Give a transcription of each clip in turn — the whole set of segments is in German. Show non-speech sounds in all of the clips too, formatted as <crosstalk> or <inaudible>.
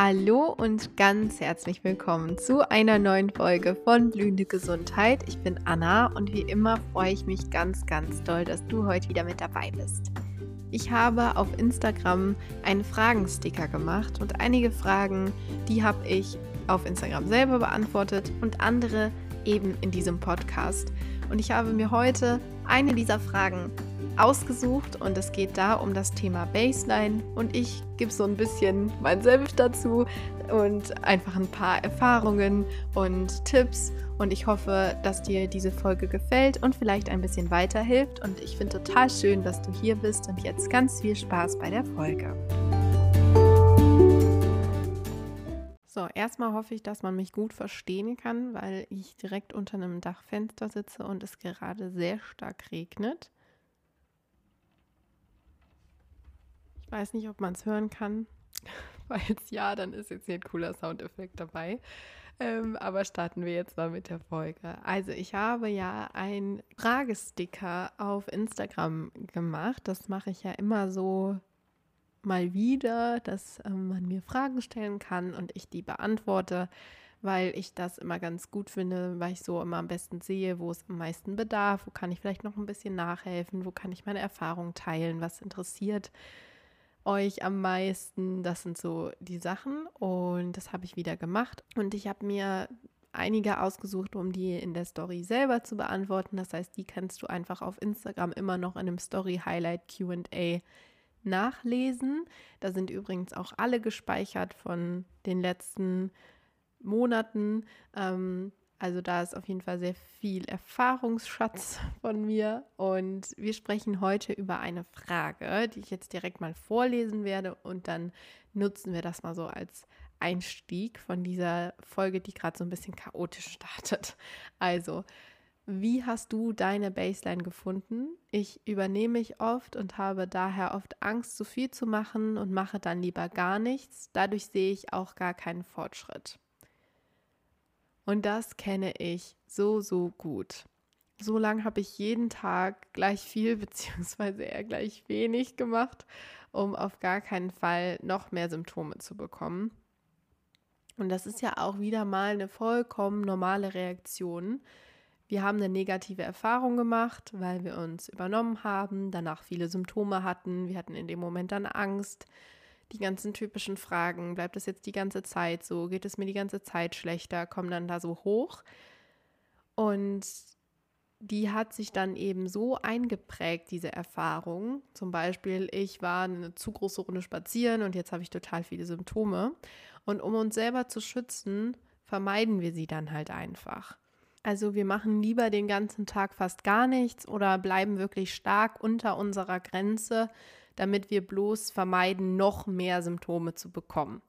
Hallo und ganz herzlich willkommen zu einer neuen Folge von Blühende Gesundheit. Ich bin Anna und wie immer freue ich mich ganz, ganz doll, dass du heute wieder mit dabei bist. Ich habe auf Instagram einen Fragensticker gemacht und einige Fragen, die habe ich auf Instagram selber beantwortet und andere eben in diesem Podcast. Und ich habe mir heute eine dieser Fragen ausgesucht und es geht da um das Thema Baseline und ich gebe so ein bisschen mein Senf dazu und einfach ein paar Erfahrungen und Tipps und ich hoffe, dass dir diese Folge gefällt und vielleicht ein bisschen weiterhilft und ich finde total schön, dass du hier bist und jetzt ganz viel Spaß bei der Folge. So, erstmal hoffe ich, dass man mich gut verstehen kann, weil ich direkt unter einem Dachfenster sitze und es gerade sehr stark regnet. Ich weiß nicht, ob man es hören kann. <laughs> Falls ja, dann ist jetzt hier ein cooler Soundeffekt dabei. Ähm, aber starten wir jetzt mal mit der Folge. Also ich habe ja ein Fragesticker auf Instagram gemacht. Das mache ich ja immer so mal wieder, dass ähm, man mir Fragen stellen kann und ich die beantworte, weil ich das immer ganz gut finde, weil ich so immer am besten sehe, wo es am meisten bedarf, wo kann ich vielleicht noch ein bisschen nachhelfen, wo kann ich meine Erfahrungen teilen, was interessiert euch am meisten? Das sind so die Sachen und das habe ich wieder gemacht und ich habe mir einige ausgesucht, um die in der Story selber zu beantworten. Das heißt, die kannst du einfach auf Instagram immer noch in einem Story Highlight Q&A nachlesen. Da sind übrigens auch alle gespeichert von den letzten Monaten. Ähm, also da ist auf jeden Fall sehr viel Erfahrungsschatz <laughs> von mir. Und wir sprechen heute über eine Frage, die ich jetzt direkt mal vorlesen werde. Und dann nutzen wir das mal so als Einstieg von dieser Folge, die gerade so ein bisschen chaotisch <laughs> startet. Also, wie hast du deine Baseline gefunden? Ich übernehme mich oft und habe daher oft Angst, zu viel zu machen und mache dann lieber gar nichts. Dadurch sehe ich auch gar keinen Fortschritt. Und das kenne ich so, so gut. So lange habe ich jeden Tag gleich viel <laughs> beziehungsweise eher gleich wenig gemacht, um auf gar keinen Fall noch mehr Symptome zu bekommen. Und das ist ja auch wieder mal eine vollkommen normale Reaktion. Wir haben eine negative Erfahrung gemacht, weil wir uns übernommen haben, danach viele Symptome hatten. Wir hatten in dem Moment dann Angst die ganzen typischen Fragen, bleibt es jetzt die ganze Zeit so, geht es mir die ganze Zeit schlechter, kommen dann da so hoch. Und die hat sich dann eben so eingeprägt, diese Erfahrung. Zum Beispiel, ich war eine zu große Runde spazieren und jetzt habe ich total viele Symptome. Und um uns selber zu schützen, vermeiden wir sie dann halt einfach. Also wir machen lieber den ganzen Tag fast gar nichts oder bleiben wirklich stark unter unserer Grenze, damit wir bloß vermeiden, noch mehr Symptome zu bekommen.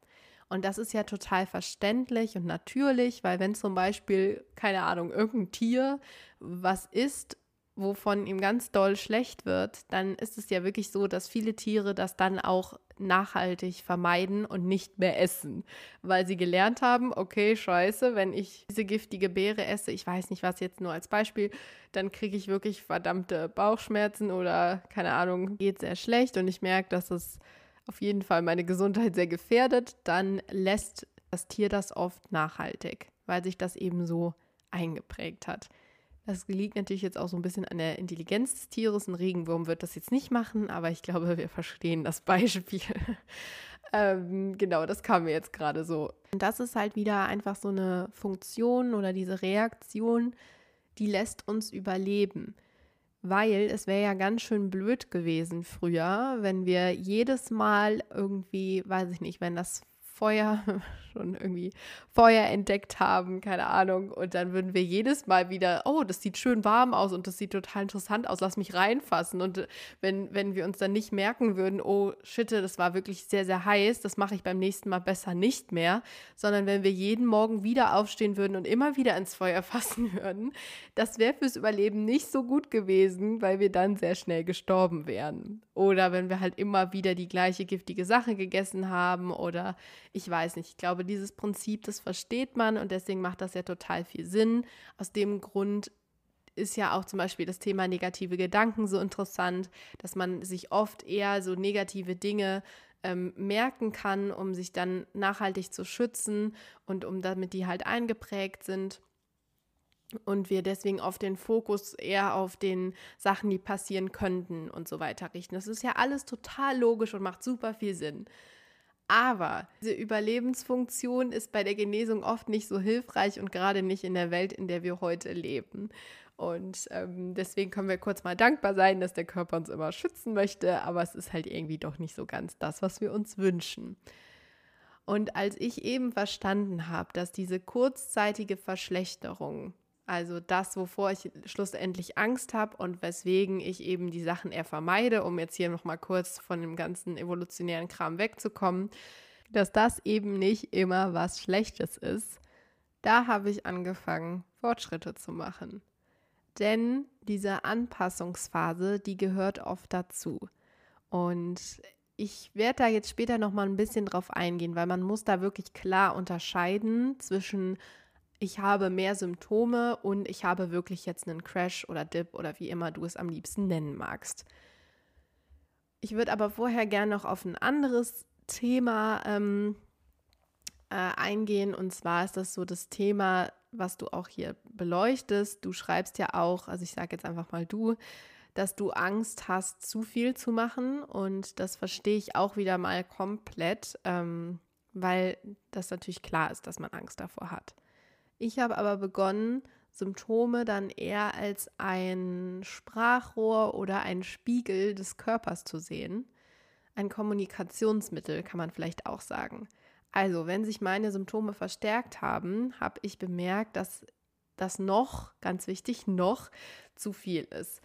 Und das ist ja total verständlich und natürlich, weil wenn zum Beispiel, keine Ahnung, irgendein Tier was isst wovon ihm ganz doll schlecht wird, dann ist es ja wirklich so, dass viele Tiere das dann auch nachhaltig vermeiden und nicht mehr essen, weil sie gelernt haben, okay, scheiße, wenn ich diese giftige Beere esse, ich weiß nicht was jetzt nur als Beispiel, dann kriege ich wirklich verdammte Bauchschmerzen oder keine Ahnung, geht sehr schlecht und ich merke, dass es auf jeden Fall meine Gesundheit sehr gefährdet, dann lässt das Tier das oft nachhaltig, weil sich das eben so eingeprägt hat. Das liegt natürlich jetzt auch so ein bisschen an der Intelligenz des Tieres. Ein Regenwurm wird das jetzt nicht machen, aber ich glaube, wir verstehen das Beispiel. <laughs> ähm, genau, das kam mir jetzt gerade so. Und das ist halt wieder einfach so eine Funktion oder diese Reaktion, die lässt uns überleben. Weil es wäre ja ganz schön blöd gewesen früher, wenn wir jedes Mal irgendwie, weiß ich nicht, wenn das Feuer, <laughs> schon irgendwie Feuer entdeckt haben, keine Ahnung. Und dann würden wir jedes Mal wieder, oh, das sieht schön warm aus und das sieht total interessant aus, lass mich reinfassen. Und wenn, wenn wir uns dann nicht merken würden, oh, shit, das war wirklich sehr, sehr heiß, das mache ich beim nächsten Mal besser nicht mehr, sondern wenn wir jeden Morgen wieder aufstehen würden und immer wieder ins Feuer <laughs> fassen würden, das wäre fürs Überleben nicht so gut gewesen, weil wir dann sehr schnell gestorben wären. Oder wenn wir halt immer wieder die gleiche giftige Sache gegessen haben oder ich weiß nicht, ich glaube, dieses Prinzip, das versteht man und deswegen macht das ja total viel Sinn. Aus dem Grund ist ja auch zum Beispiel das Thema negative Gedanken so interessant, dass man sich oft eher so negative Dinge ähm, merken kann, um sich dann nachhaltig zu schützen und um damit die halt eingeprägt sind und wir deswegen oft den Fokus eher auf den Sachen, die passieren könnten und so weiter richten. Das ist ja alles total logisch und macht super viel Sinn. Aber diese Überlebensfunktion ist bei der Genesung oft nicht so hilfreich und gerade nicht in der Welt, in der wir heute leben. Und ähm, deswegen können wir kurz mal dankbar sein, dass der Körper uns immer schützen möchte, aber es ist halt irgendwie doch nicht so ganz das, was wir uns wünschen. Und als ich eben verstanden habe, dass diese kurzzeitige Verschlechterung also das, wovor ich schlussendlich Angst habe und weswegen ich eben die Sachen eher vermeide, um jetzt hier nochmal kurz von dem ganzen evolutionären Kram wegzukommen, dass das eben nicht immer was Schlechtes ist. Da habe ich angefangen, Fortschritte zu machen. Denn diese Anpassungsphase, die gehört oft dazu. Und ich werde da jetzt später nochmal ein bisschen drauf eingehen, weil man muss da wirklich klar unterscheiden zwischen ich habe mehr Symptome und ich habe wirklich jetzt einen Crash oder Dip oder wie immer du es am liebsten nennen magst. Ich würde aber vorher gerne noch auf ein anderes Thema ähm, äh, eingehen und zwar ist das so das Thema, was du auch hier beleuchtest. Du schreibst ja auch, also ich sage jetzt einfach mal du, dass du Angst hast, zu viel zu machen und das verstehe ich auch wieder mal komplett, ähm, weil das natürlich klar ist, dass man Angst davor hat. Ich habe aber begonnen, Symptome dann eher als ein Sprachrohr oder ein Spiegel des Körpers zu sehen. Ein Kommunikationsmittel kann man vielleicht auch sagen. Also, wenn sich meine Symptome verstärkt haben, habe ich bemerkt, dass das noch, ganz wichtig, noch zu viel ist.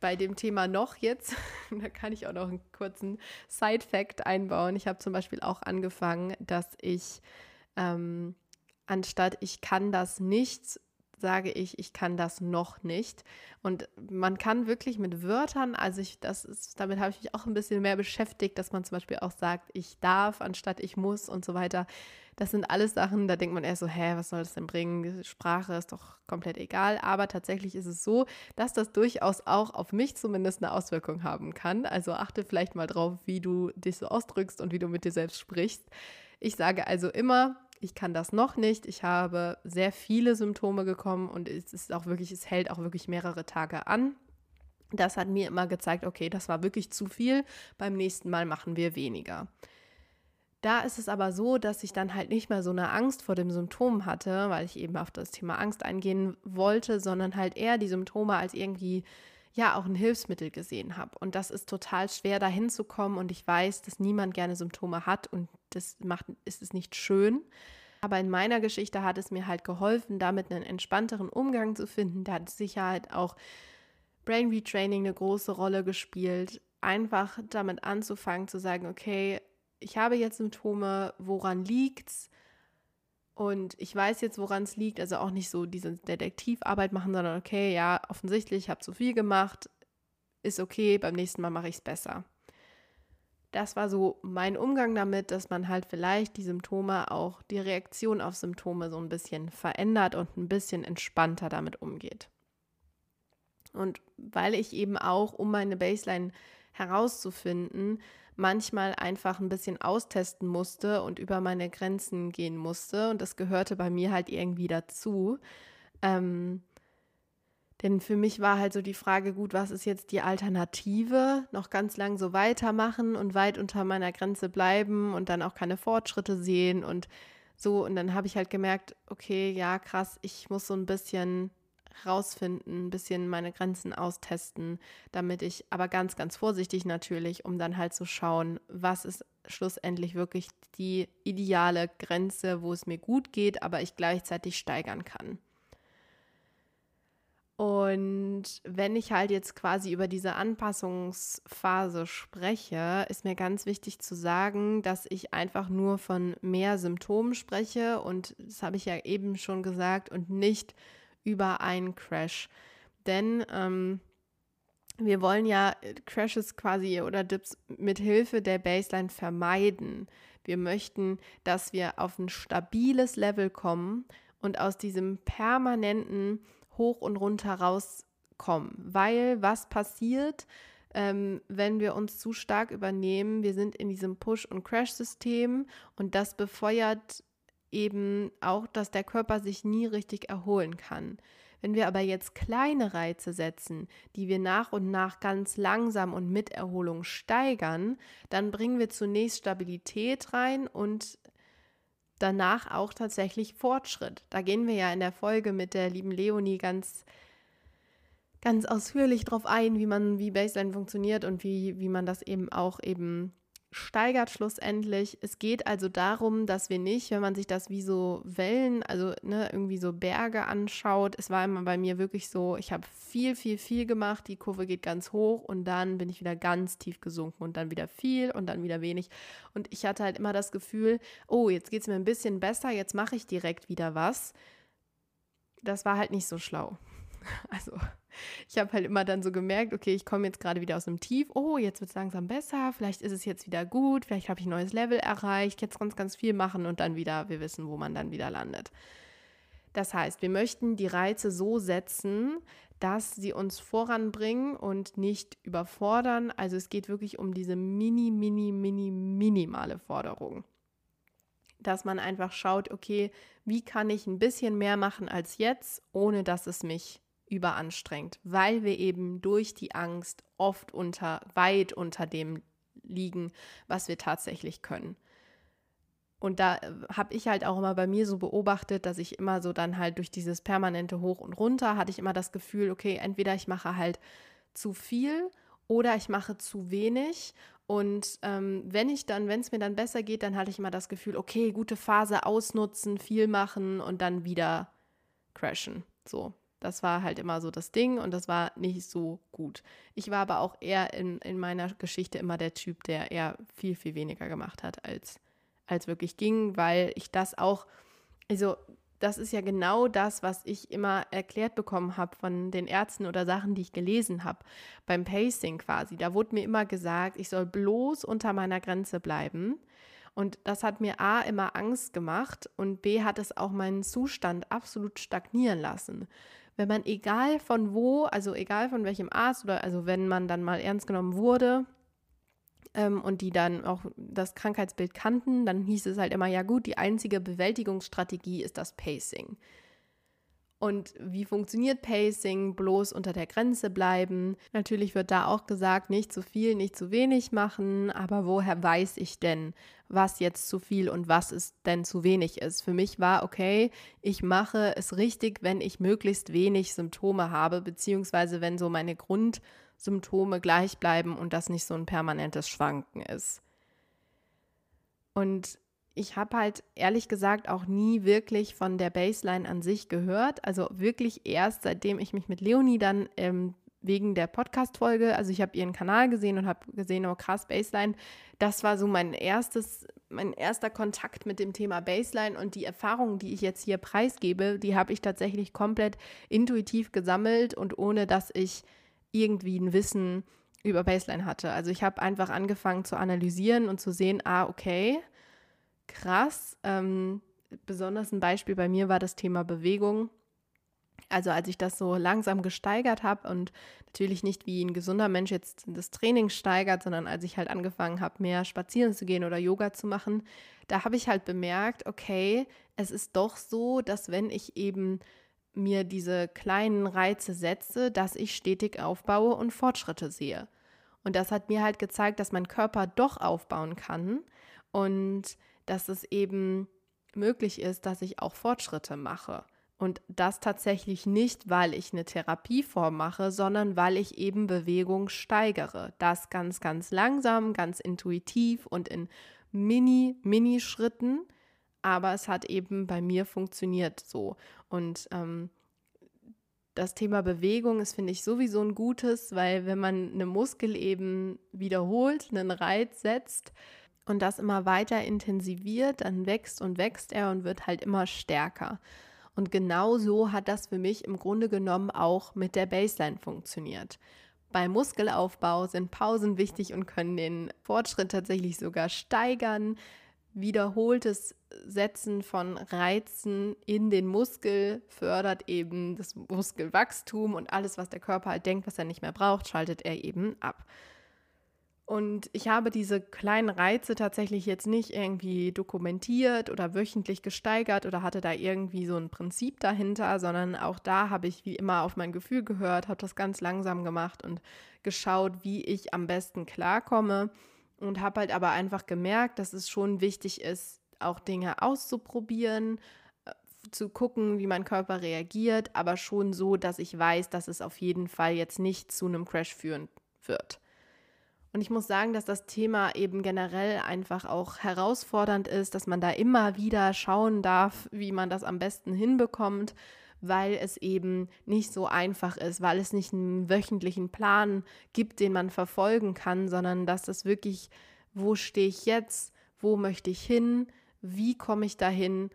Bei dem Thema noch jetzt, <laughs> da kann ich auch noch einen kurzen Side-Fact einbauen. Ich habe zum Beispiel auch angefangen, dass ich ähm, anstatt ich kann das nicht, sage ich, ich kann das noch nicht. Und man kann wirklich mit Wörtern, also ich, das ist, damit habe ich mich auch ein bisschen mehr beschäftigt, dass man zum Beispiel auch sagt, ich darf, anstatt ich muss und so weiter. Das sind alles Sachen, da denkt man eher so, hä, was soll das denn bringen? Sprache ist doch komplett egal. Aber tatsächlich ist es so, dass das durchaus auch auf mich zumindest eine Auswirkung haben kann. Also achte vielleicht mal drauf, wie du dich so ausdrückst und wie du mit dir selbst sprichst. Ich sage also immer, ich kann das noch nicht. Ich habe sehr viele Symptome gekommen und es ist auch wirklich, es hält auch wirklich mehrere Tage an. Das hat mir immer gezeigt, okay, das war wirklich zu viel. Beim nächsten Mal machen wir weniger. Da ist es aber so, dass ich dann halt nicht mehr so eine Angst vor dem Symptom hatte, weil ich eben auf das Thema Angst eingehen wollte, sondern halt eher die Symptome als irgendwie ja auch ein Hilfsmittel gesehen habe. Und das ist total schwer, dahin zu kommen. Und ich weiß, dass niemand gerne Symptome hat und das macht, ist es nicht schön. Aber in meiner Geschichte hat es mir halt geholfen, damit einen entspannteren Umgang zu finden. Da hat Sicherheit auch Brain Retraining eine große Rolle gespielt. Einfach damit anzufangen zu sagen, okay, ich habe jetzt Symptome, woran liegt's? Und ich weiß jetzt, woran es liegt. Also auch nicht so diese Detektivarbeit machen, sondern okay, ja, offensichtlich, ich habe zu viel gemacht. Ist okay, beim nächsten Mal mache ich es besser. Das war so mein Umgang damit, dass man halt vielleicht die Symptome, auch die Reaktion auf Symptome so ein bisschen verändert und ein bisschen entspannter damit umgeht. Und weil ich eben auch, um meine Baseline herauszufinden, manchmal einfach ein bisschen austesten musste und über meine Grenzen gehen musste. Und das gehörte bei mir halt irgendwie dazu. Ähm, denn für mich war halt so die Frage, gut, was ist jetzt die Alternative? Noch ganz lang so weitermachen und weit unter meiner Grenze bleiben und dann auch keine Fortschritte sehen und so. Und dann habe ich halt gemerkt, okay, ja, krass, ich muss so ein bisschen rausfinden, ein bisschen meine Grenzen austesten, damit ich aber ganz, ganz vorsichtig natürlich, um dann halt zu schauen, was ist schlussendlich wirklich die ideale Grenze, wo es mir gut geht, aber ich gleichzeitig steigern kann. Und wenn ich halt jetzt quasi über diese Anpassungsphase spreche, ist mir ganz wichtig zu sagen, dass ich einfach nur von mehr Symptomen spreche und das habe ich ja eben schon gesagt und nicht über einen Crash. Denn ähm, wir wollen ja Crashes quasi oder Dips mit Hilfe der Baseline vermeiden. Wir möchten, dass wir auf ein stabiles Level kommen und aus diesem permanenten Hoch und Runter rauskommen. Weil was passiert, ähm, wenn wir uns zu stark übernehmen. Wir sind in diesem Push- und Crash-System und das befeuert eben auch, dass der Körper sich nie richtig erholen kann. Wenn wir aber jetzt kleine Reize setzen, die wir nach und nach ganz langsam und mit Erholung steigern, dann bringen wir zunächst Stabilität rein und danach auch tatsächlich Fortschritt. Da gehen wir ja in der Folge mit der lieben Leonie ganz ganz ausführlich drauf ein, wie man wie Baseline funktioniert und wie wie man das eben auch eben steigert schlussendlich. Es geht also darum, dass wir nicht, wenn man sich das wie so Wellen, also ne, irgendwie so Berge anschaut, es war immer bei mir wirklich so, ich habe viel, viel, viel gemacht, die Kurve geht ganz hoch und dann bin ich wieder ganz tief gesunken und dann wieder viel und dann wieder wenig. Und ich hatte halt immer das Gefühl, oh, jetzt geht es mir ein bisschen besser, jetzt mache ich direkt wieder was. Das war halt nicht so schlau. <laughs> Also ich habe halt immer dann so gemerkt, okay, ich komme jetzt gerade wieder aus einem Tief. Oh, jetzt wird es langsam besser. Vielleicht ist es jetzt wieder gut. Vielleicht habe ich ein neues Level erreicht. Jetzt ganz, ganz viel machen und dann wieder, wir wissen, wo man dann wieder landet. Das heißt, wir möchten die Reize so setzen, dass sie uns voranbringen und nicht überfordern. Also es geht wirklich um diese mini, mini, mini, minimale Forderung. Dass man einfach schaut, okay, wie kann ich ein bisschen mehr machen als jetzt, ohne dass es mich überanstrengt, weil wir eben durch die Angst oft unter, weit unter dem liegen, was wir tatsächlich können. Und da äh, habe ich halt auch immer bei mir so beobachtet, dass ich immer so dann halt durch dieses permanente Hoch und Runter hatte ich immer das Gefühl, okay, entweder ich mache halt zu viel oder ich mache zu wenig. Und ähm, wenn ich dann, wenn es mir dann besser geht, dann hatte ich immer das Gefühl, okay, gute Phase ausnutzen, viel machen und dann wieder crashen. So, das war halt immer so das Ding und das war nicht so gut. Ich war aber auch eher in, in meiner Geschichte immer der Typ, der eher viel, viel weniger gemacht hat, als, als wirklich ging, weil ich das auch, also das ist ja genau das, was ich immer erklärt bekommen habe von den Ärzten oder Sachen, die ich gelesen habe, beim Pacing quasi. Da wurde mir immer gesagt, ich soll bloß unter meiner Grenze bleiben. Und das hat mir A immer Angst gemacht und B hat es auch meinen Zustand absolut stagnieren lassen wenn man egal von wo, also egal von welchem Arzt oder also wenn man dann mal ernst genommen wurde ähm, und die dann auch das Krankheitsbild kannten, dann hieß es halt immer, ja gut, die einzige Bewältigungsstrategie ist das Pacing. Und wie funktioniert Pacing? Bloß unter der Grenze bleiben. Natürlich wird da auch gesagt, nicht zu viel, nicht zu wenig machen. Aber woher weiß ich denn, was jetzt zu viel und was es denn zu wenig ist? Für mich war, okay, ich mache es richtig, wenn ich möglichst wenig Symptome habe, beziehungsweise wenn so meine Grundsymptome gleich bleiben und das nicht so ein permanentes Schwanken ist. Und ich habe halt ehrlich gesagt auch nie wirklich von der Baseline an sich gehört. Also wirklich erst seitdem ich mich mit Leonie dann ähm, wegen der Podcast-Folge, also ich habe ihren Kanal gesehen und habe gesehen, oh krass, Baseline. Das war so mein erstes, mein erster Kontakt mit dem Thema Baseline und die Erfahrungen, die ich jetzt hier preisgebe, die habe ich tatsächlich komplett intuitiv gesammelt und ohne dass ich irgendwie ein Wissen über Baseline hatte. Also ich habe einfach angefangen zu analysieren und zu sehen, ah, okay, krass. Ähm, besonders ein Beispiel bei mir war das Thema Bewegung. Also als ich das so langsam gesteigert habe und natürlich nicht wie ein gesunder Mensch jetzt das Training steigert, sondern als ich halt angefangen habe, mehr spazieren zu gehen oder Yoga zu machen, da habe ich halt bemerkt, okay, es ist doch so, dass wenn ich eben mir diese kleinen Reize setze, dass ich stetig aufbaue und Fortschritte sehe. Und das hat mir halt gezeigt, dass mein Körper doch aufbauen kann und dass es eben möglich ist, dass ich auch Fortschritte mache. Und das tatsächlich nicht, weil ich eine Therapieform mache, sondern weil ich eben Bewegung steigere. Das ganz, ganz langsam, ganz intuitiv und in Mini, Mini-Schritten. Aber es hat eben bei mir funktioniert so. Und ähm, das Thema Bewegung ist, finde ich, sowieso ein gutes, weil wenn man eine Muskel eben wiederholt, einen Reiz setzt, und das immer weiter intensiviert, dann wächst und wächst er und wird halt immer stärker. Und genau so hat das für mich im Grunde genommen auch mit der Baseline funktioniert. Beim Muskelaufbau sind Pausen wichtig und können den Fortschritt tatsächlich sogar steigern. wiederholtes Setzen von Reizen in den Muskel fördert eben das Muskelwachstum und alles, was der Körper halt denkt, was er nicht mehr braucht, schaltet er eben ab. Und ich habe diese kleinen Reize tatsächlich jetzt nicht irgendwie dokumentiert oder wöchentlich gesteigert oder hatte da irgendwie so ein Prinzip dahinter, sondern auch da habe ich wie immer auf mein Gefühl gehört, habe das ganz langsam gemacht und geschaut, wie ich am besten klarkomme und habe halt aber einfach gemerkt, dass es schon wichtig ist, auch Dinge auszuprobieren, äh, zu gucken, wie mein Körper reagiert, aber schon so, dass ich weiß, dass es auf jeden Fall jetzt nicht zu einem Crash führen wird. Und ich muss sagen, dass das Thema eben generell einfach auch herausfordernd ist, dass man da immer wieder schauen darf, wie man das am besten hinbekommt, weil es eben nicht so einfach ist, weil es nicht einen wöchentlichen Plan gibt, den man verfolgen kann, sondern dass das wirklich, wo stehe ich jetzt, wo möchte ich hin, wie komme ich dahin,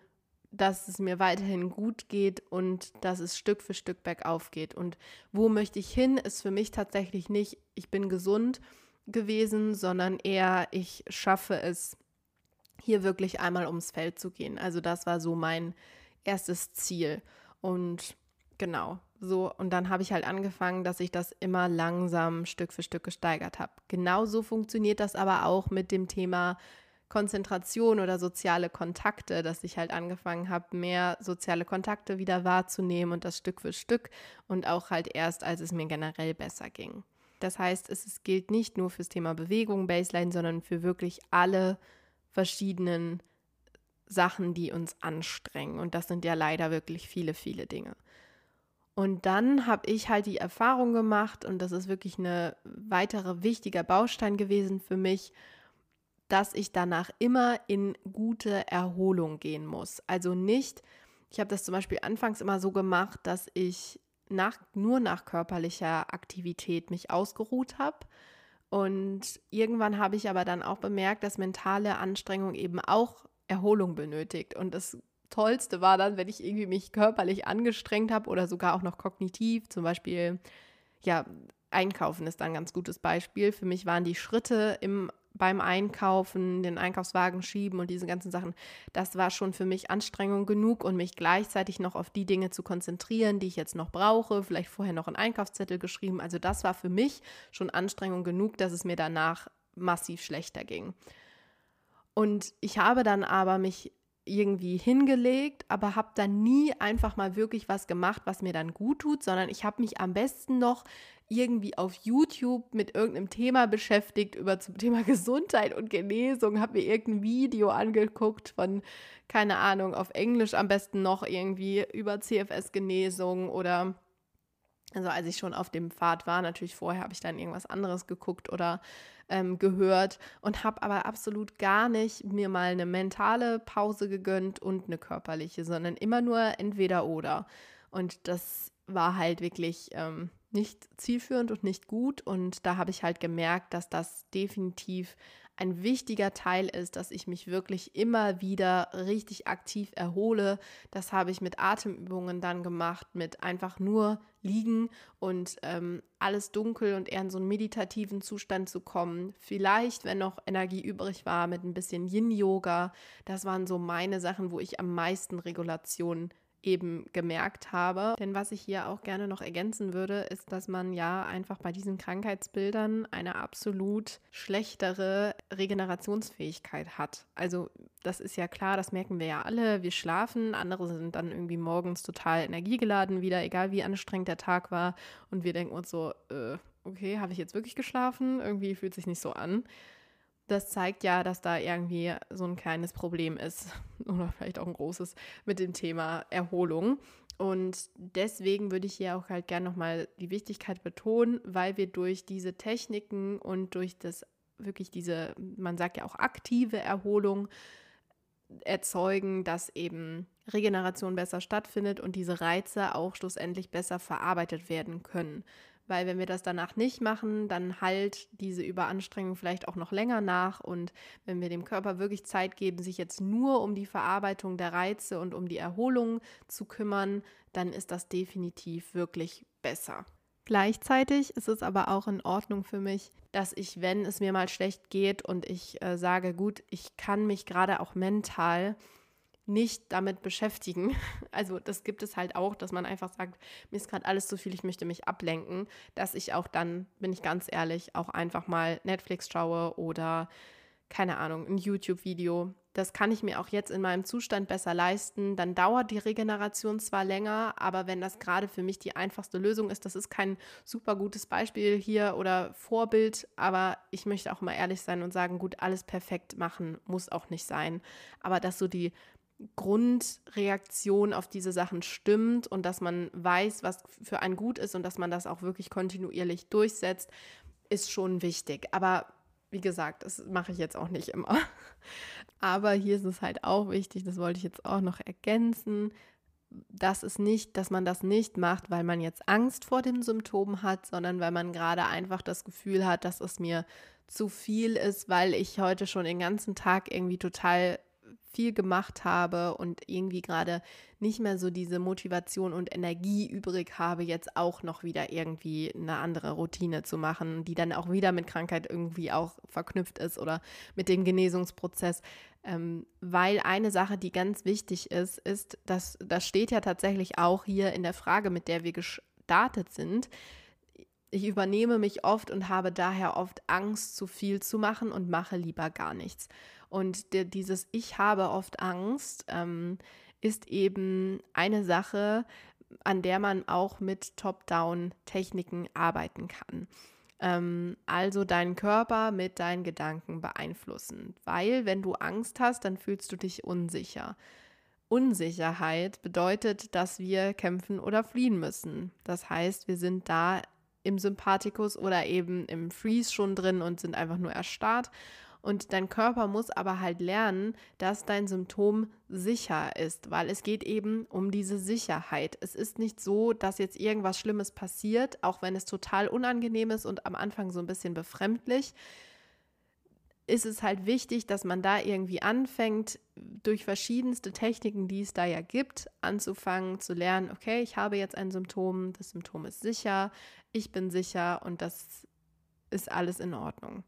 dass es mir weiterhin gut geht und dass es Stück für Stück bergauf geht. Und wo möchte ich hin, ist für mich tatsächlich nicht, ich bin gesund gewesen, sondern eher, ich schaffe es, hier wirklich einmal ums Feld zu gehen. Also das war so mein erstes Ziel. Und genau, so. Und dann habe ich halt angefangen, dass ich das immer langsam Stück für Stück gesteigert habe. Genauso funktioniert das aber auch mit dem Thema Konzentration oder soziale Kontakte, dass ich halt angefangen habe, mehr soziale Kontakte wieder wahrzunehmen und das Stück für Stück und auch halt erst, als es mir generell besser ging. Das heißt, es, gilt nicht nur fürs Thema Bewegung, Baseline, sondern für wirklich alle verschiedenen Sachen, die uns anstrengen. Und das sind ja leider wirklich viele, viele Dinge. Und dann habe ich halt die Erfahrung gemacht, und das ist wirklich ein weiterer wichtiger Baustein gewesen für mich, dass ich danach immer in gute Erholung gehen muss. Also nicht, ich habe das zum Beispiel anfangs immer so gemacht, dass ich nach, nur nach körperlicher Aktivität mich ausgeruht habe. Und irgendwann habe ich aber dann auch bemerkt, dass mentale Anstrengung eben auch Erholung benötigt. Und das Tollste war dann, wenn ich irgendwie mich körperlich angestrengt habe oder sogar auch noch kognitiv, zum Beispiel, ja, Einkaufen ist ein ganz gutes Beispiel. Für mich waren die Schritte im beim Einkaufen, den Einkaufswagen schieben und diese ganzen Sachen, das war schon für mich Anstrengung genug und mich gleichzeitig noch auf die Dinge zu konzentrieren, die ich jetzt noch brauche, vielleicht vorher noch einen Einkaufszettel geschrieben. Also das war für mich schon Anstrengung genug, dass es mir danach massiv schlechter ging. Und ich habe dann aber mich irgendwie hingelegt, aber habe dann nie einfach mal wirklich was gemacht, was mir dann gut tut, sondern ich habe mich am besten noch irgendwie auf YouTube mit irgendeinem Thema beschäftigt, über zum Thema <laughs> Gesundheit und Genesung, habe mir irgendein Video angeguckt von, keine Ahnung, auf Englisch am besten noch irgendwie über CFS-Genesung oder also als ich schon auf dem Pfad war, natürlich vorher habe ich dann irgendwas anderes geguckt oder ähm, gehört und habe aber absolut gar nicht mir mal eine mentale Pause gegönnt und eine körperliche, sondern immer nur entweder oder. Und das war halt wirklich ähm, nicht zielführend und nicht gut. Und da habe ich halt gemerkt, dass das definitiv ein wichtiger Teil ist, dass ich mich wirklich immer wieder richtig aktiv erhole. Das habe ich mit Atemübungen dann gemacht, mit einfach nur liegen und ähm, alles dunkel und eher in so einen meditativen Zustand zu kommen. Vielleicht, wenn noch Energie übrig war, mit ein bisschen Yin-Yoga. Das waren so meine Sachen, wo ich am meisten Regulation eben gemerkt habe. Denn was ich hier auch gerne noch ergänzen würde, ist, dass man ja einfach bei diesen Krankheitsbildern eine absolut schlechtere Regenerationsfähigkeit hat. Also das ist ja klar, das merken wir ja alle. Wir schlafen, andere sind dann irgendwie morgens total energiegeladen wieder, egal wie anstrengend der Tag war. Und wir denken uns so, äh, okay, habe ich jetzt wirklich geschlafen? Irgendwie fühlt sich nicht so an das zeigt ja, dass da irgendwie so ein kleines Problem ist <laughs> oder vielleicht auch ein großes mit dem Thema Erholung. Und deswegen würde ich hier auch halt gerne nochmal die Wichtigkeit betonen, weil wir durch diese Techniken und durch das wirklich diese, man sagt ja auch aktive Erholung erzeugen, dass eben Regeneration besser stattfindet und diese Reize auch schlussendlich besser verarbeitet werden können weil wenn wir das danach nicht machen, dann halt diese Überanstrengung vielleicht auch noch länger nach und wenn wir dem Körper wirklich Zeit geben, sich jetzt nur um die Verarbeitung der Reize und um die Erholung zu kümmern, dann ist das definitiv wirklich besser. Gleichzeitig ist es aber auch in Ordnung für mich, dass ich, wenn es mir mal schlecht geht und ich äh, sage, gut, ich kann mich gerade auch mental nicht damit beschäftigen. <laughs> Also das gibt es halt auch, dass man einfach sagt, mir ist gerade alles zu viel, ich möchte mich ablenken, dass ich auch dann, bin ich ganz ehrlich, auch einfach mal Netflix schaue oder keine Ahnung, ein YouTube-Video. Das kann ich mir auch jetzt in meinem Zustand besser leisten. Dann dauert die Regeneration zwar länger, aber wenn das gerade für mich die einfachste Lösung ist, das ist kein super gutes Beispiel hier oder Vorbild, aber ich möchte auch mal ehrlich sein und sagen, gut, alles perfekt machen muss auch nicht sein. Aber dass so die Grundreaktion auf diese Sachen stimmt und dass man weiß, was für ein gut ist und dass man das auch wirklich kontinuierlich durchsetzt, ist schon wichtig. Aber wie gesagt, das mache ich jetzt auch nicht immer. Aber hier ist es halt auch wichtig, das wollte ich jetzt auch noch ergänzen, dass es nicht, dass man das nicht macht, weil man jetzt Angst vor dem Symptom hat, sondern weil man gerade einfach das Gefühl hat, dass es mir zu viel ist, weil ich heute schon den ganzen Tag irgendwie total viel gemacht habe und irgendwie gerade nicht mehr so diese Motivation und Energie übrig habe, jetzt auch noch wieder irgendwie eine andere Routine zu machen, die dann auch wieder mit Krankheit irgendwie auch verknüpft ist oder mit dem Genesungsprozess. Ähm, weil eine Sache, die ganz wichtig ist, ist, dass das steht ja tatsächlich auch hier in der Frage, mit der wir gestartet sind. Ich übernehme mich oft und habe daher oft Angst, zu viel zu machen und mache lieber gar nichts. Und der, dieses Ich habe oft Angst ähm, ist eben eine Sache, an der man auch mit Top-Down-Techniken arbeiten kann. Ähm, also deinen Körper mit deinen Gedanken beeinflussen. Weil wenn du Angst hast, dann fühlst du dich unsicher. Unsicherheit bedeutet, dass wir kämpfen oder fliehen müssen. Das heißt, wir sind da im Sympathikus oder eben im Freeze schon drin und sind einfach nur erstarrt und dein Körper muss aber halt lernen, dass dein Symptom sicher ist, weil es geht eben um diese Sicherheit. Es ist nicht so, dass jetzt irgendwas Schlimmes passiert, auch wenn es total unangenehm ist und am Anfang so ein bisschen befremdlich ist es halt wichtig, dass man da irgendwie anfängt, durch verschiedenste Techniken, die es da ja gibt, anzufangen zu lernen, okay, ich habe jetzt ein Symptom, das Symptom ist sicher, ich bin sicher und das ist alles in Ordnung.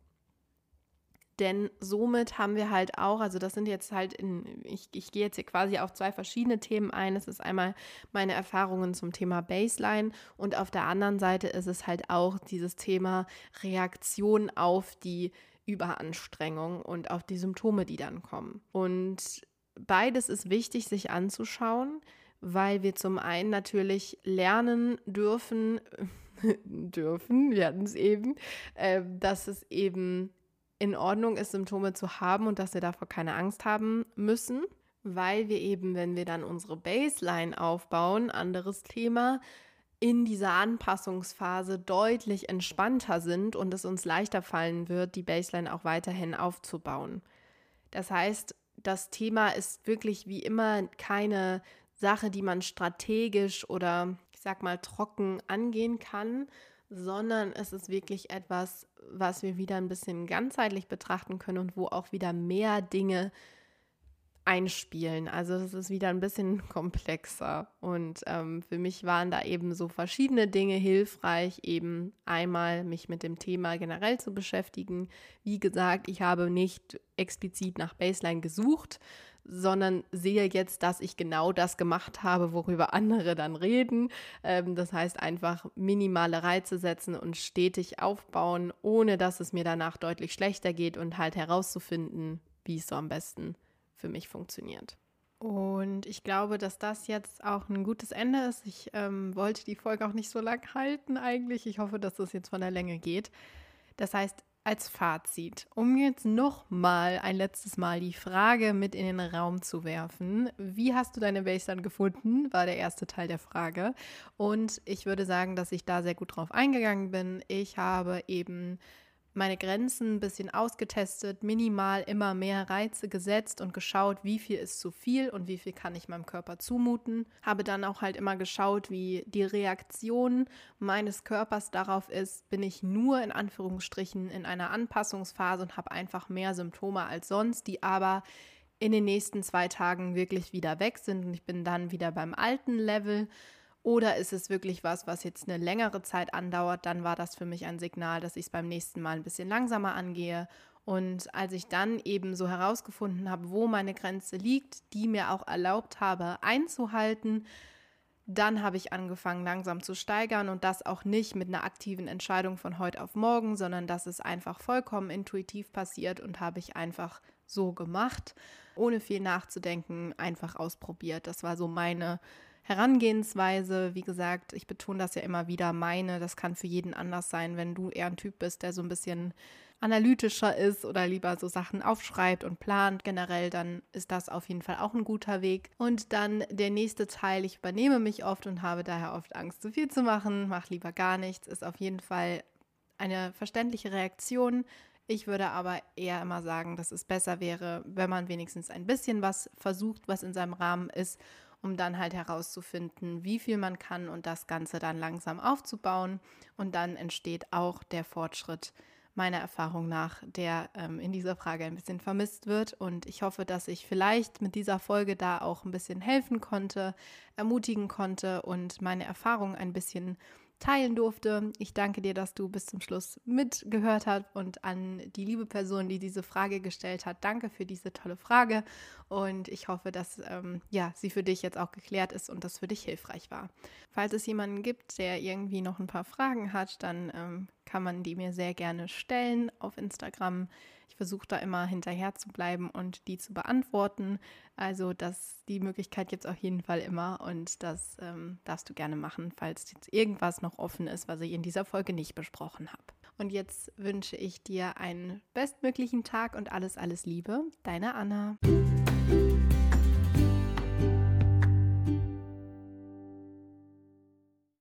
Denn somit haben wir halt auch, also das sind jetzt halt, in, ich, ich gehe jetzt hier quasi auf zwei verschiedene Themen ein. Es ist einmal meine Erfahrungen zum Thema Baseline und auf der anderen Seite ist es halt auch dieses Thema Reaktion auf die Überanstrengung und auf die Symptome, die dann kommen. Und beides ist wichtig, sich anzuschauen, weil wir zum einen natürlich lernen dürfen, <laughs> dürfen, wir hatten es eben, äh, dass es eben in Ordnung ist, Symptome zu haben und dass wir davor keine Angst haben müssen, weil wir eben, wenn wir dann unsere Baseline aufbauen, anderes Thema, in dieser Anpassungsphase deutlich entspannter sind und es uns leichter fallen wird, die Baseline auch weiterhin aufzubauen. Das heißt, das Thema ist wirklich wie immer keine Sache, die man strategisch oder ich sag mal trocken angehen kann, sondern es ist wirklich etwas, was wir wieder ein bisschen ganzheitlich betrachten können und wo auch wieder mehr Dinge einspielen. Also es ist wieder ein bisschen <laughs> komplexer. Und ähm, für mich waren da eben so verschiedene Dinge hilfreich, eben einmal mich mit dem Thema generell zu beschäftigen. Wie gesagt, ich habe nicht explizit nach Baseline gesucht, sondern sehe jetzt, dass ich genau das gemacht habe, worüber andere dann reden. Ähm, das heißt einfach minimale Reize setzen und stetig aufbauen, ohne dass es mir danach deutlich schlechter geht und halt herauszufinden, wie es so am besten für mich funktioniert. Und ich glaube, dass das jetzt auch ein gutes Ende ist. Ich ähm, wollte die Folge auch nicht so lang halten eigentlich. Ich hoffe, dass das jetzt von der Länge geht. Das heißt, als Fazit, um jetzt nochmal ein letztes Mal die Frage mit in den Raum zu werfen, wie hast du deine Base dann gefunden, war der erste Teil der Frage. Und ich würde sagen, dass ich da sehr gut drauf eingegangen bin. Ich habe eben meine Grenzen ein bisschen ausgetestet, minimal immer mehr Reize gesetzt und geschaut, wie viel ist zu viel und wie viel kann ich meinem Körper zumuten. Habe dann auch halt immer geschaut, wie die Reaktion meines Körpers darauf ist, bin ich nur in Anführungsstrichen in einer Anpassungsphase und habe einfach mehr Symptome als sonst, die aber in den nächsten zwei Tagen wirklich wieder weg sind und ich bin dann wieder beim alten Level Oder ist es wirklich was, was jetzt eine längere Zeit andauert, dann war das für mich ein Signal, dass ich es beim nächsten Mal ein bisschen langsamer angehe. Und als ich dann eben so herausgefunden habe, wo meine Grenze liegt, die mir auch erlaubt habe einzuhalten, dann habe ich angefangen langsam zu steigern und das auch nicht mit einer aktiven Entscheidung von heute auf morgen, sondern das ist einfach vollkommen intuitiv passiert und habe ich einfach so gemacht, ohne viel nachzudenken, einfach ausprobiert. Das war so meine Herangehensweise, wie gesagt, ich betone das ja immer wieder, meine, das kann für jeden anders sein, wenn du eher ein Typ bist, der so ein bisschen analytischer ist oder lieber so Sachen aufschreibt und plant generell, dann ist das auf jeden Fall auch ein guter Weg. Und dann der nächste Teil, ich übernehme mich oft und habe daher oft Angst, zu viel zu machen, mach lieber gar nichts, ist auf jeden Fall eine verständliche Reaktion. Ich würde aber eher immer sagen, dass es besser wäre, wenn man wenigstens ein bisschen was versucht, was in seinem Rahmen ist um dann halt herauszufinden, wie viel man kann und das Ganze dann langsam aufzubauen. Und dann entsteht auch der Fortschritt meiner Erfahrung nach, der ähm, in dieser Frage ein bisschen vermisst wird. Und ich hoffe, dass ich vielleicht mit dieser Folge da auch ein bisschen helfen konnte, ermutigen konnte und meine Erfahrung ein bisschen teilen durfte. Ich danke dir, dass du bis zum Schluss mitgehört hast und an die liebe Person, die diese Frage gestellt hat, danke für diese tolle Frage und ich hoffe, dass ähm, ja, sie für dich jetzt auch geklärt ist und das für dich hilfreich war. Falls es jemanden gibt, der irgendwie noch ein paar Fragen hat, dann ähm, kann man die mir sehr gerne stellen auf Instagram. Ich versuche da immer hinterher zu bleiben und die zu beantworten. Also das, die Möglichkeit es auf jeden Fall immer und das ähm, darfst du gerne machen, falls jetzt irgendwas noch offen ist, was ich in dieser Folge nicht besprochen habe. Und jetzt wünsche ich dir einen bestmöglichen Tag und alles, alles Liebe. Deine Anna.